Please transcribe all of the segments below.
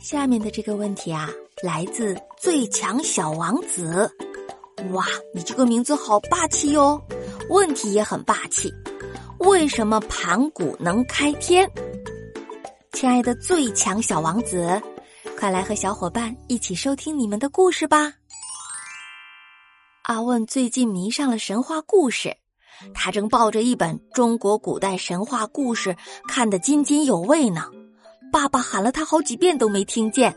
下面的这个问题啊，来自最强小王子。哇，你这个名字好霸气哟！问题也很霸气。为什么盘古能开天？亲爱的最强小王子，快来和小伙伴一起收听你们的故事吧。阿问最近迷上了神话故事，他正抱着一本中国古代神话故事看得津津有味呢。爸爸喊了他好几遍都没听见。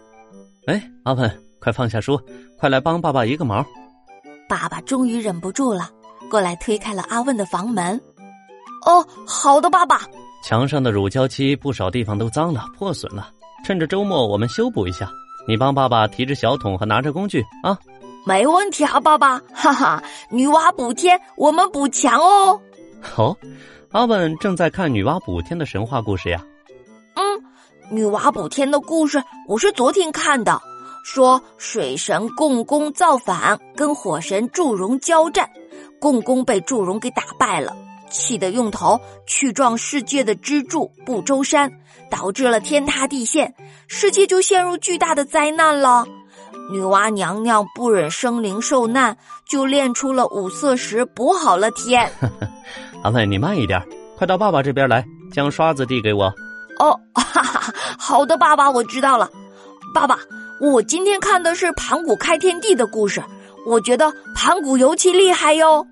哎，阿文，快放下书，快来帮爸爸一个忙。爸爸终于忍不住了，过来推开了阿问的房门。哦，好的，爸爸。墙上的乳胶漆不少地方都脏了、破损了，趁着周末我们修补一下。你帮爸爸提着小桶和拿着工具啊。没问题啊，爸爸。哈哈，女娲补天，我们补墙哦。好，阿文正在看女娲补天的神话故事呀。女娲补天的故事，我是昨天看的。说水神共工造反，跟火神祝融交战，共工被祝融给打败了，气得用头去撞世界的支柱不周山，导致了天塌地陷，世界就陷入巨大的灾难了。女娲娘娘不忍生灵受难，就炼出了五色石补好了天。阿妹，你慢一点，快到爸爸这边来，将刷子递给我。哦，哈哈，好的，爸爸，我知道了。爸爸，我今天看的是盘古开天地的故事，我觉得盘古尤其厉害哟。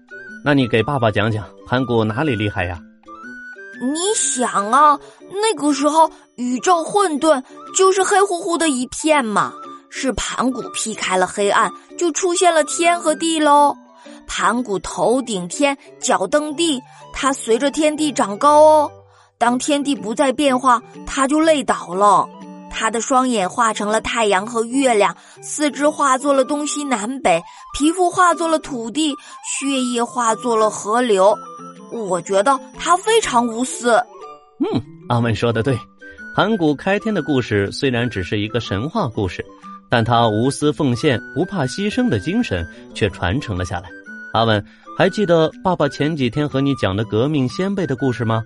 那你给爸爸讲讲盘古哪里厉害呀？你想啊，那个时候宇宙混沌，就是黑乎乎的一片嘛，是盘古劈开了黑暗，就出现了天和地喽。盘古头顶天，脚蹬地，他随着天地长高哦。当天地不再变化，他就累倒了。他的双眼化成了太阳和月亮，四肢化作了东西南北，皮肤化作了土地，血液化作了河流。我觉得他非常无私。嗯，阿文说的对。盘古开天的故事虽然只是一个神话故事，但他无私奉献、不怕牺牲的精神却传承了下来。阿文，还记得爸爸前几天和你讲的革命先辈的故事吗？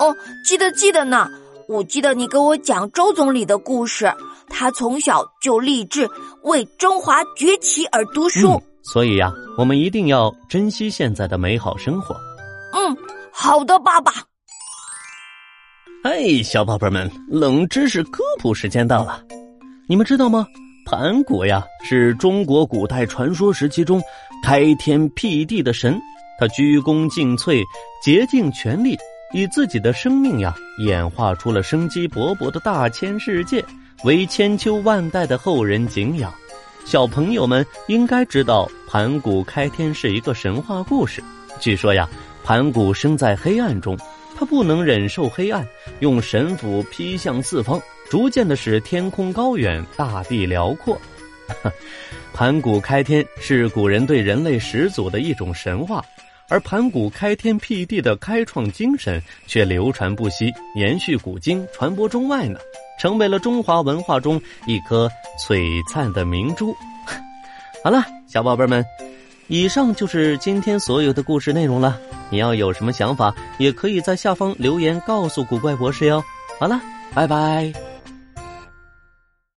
哦，记得记得呢。我记得你给我讲周总理的故事，他从小就立志为中华崛起而读书。所以呀，我们一定要珍惜现在的美好生活。嗯，好的，爸爸。哎，小宝贝们，冷知识科普时间到了。你们知道吗？盘古呀，是中国古代传说时期中开天辟地的神，他鞠躬尽瘁，竭尽全力。以自己的生命呀，演化出了生机勃勃的大千世界，为千秋万代的后人敬仰。小朋友们应该知道，盘古开天是一个神话故事。据说呀，盘古生在黑暗中，他不能忍受黑暗，用神斧劈向四方，逐渐的使天空高远，大地辽阔。盘古开天是古人对人类始祖的一种神话。而盘古开天辟地的开创精神却流传不息，延续古今，传播中外呢，成为了中华文化中一颗璀璨的明珠。好了，小宝贝们，以上就是今天所有的故事内容了。你要有什么想法，也可以在下方留言告诉古怪博士哟。好了，拜拜。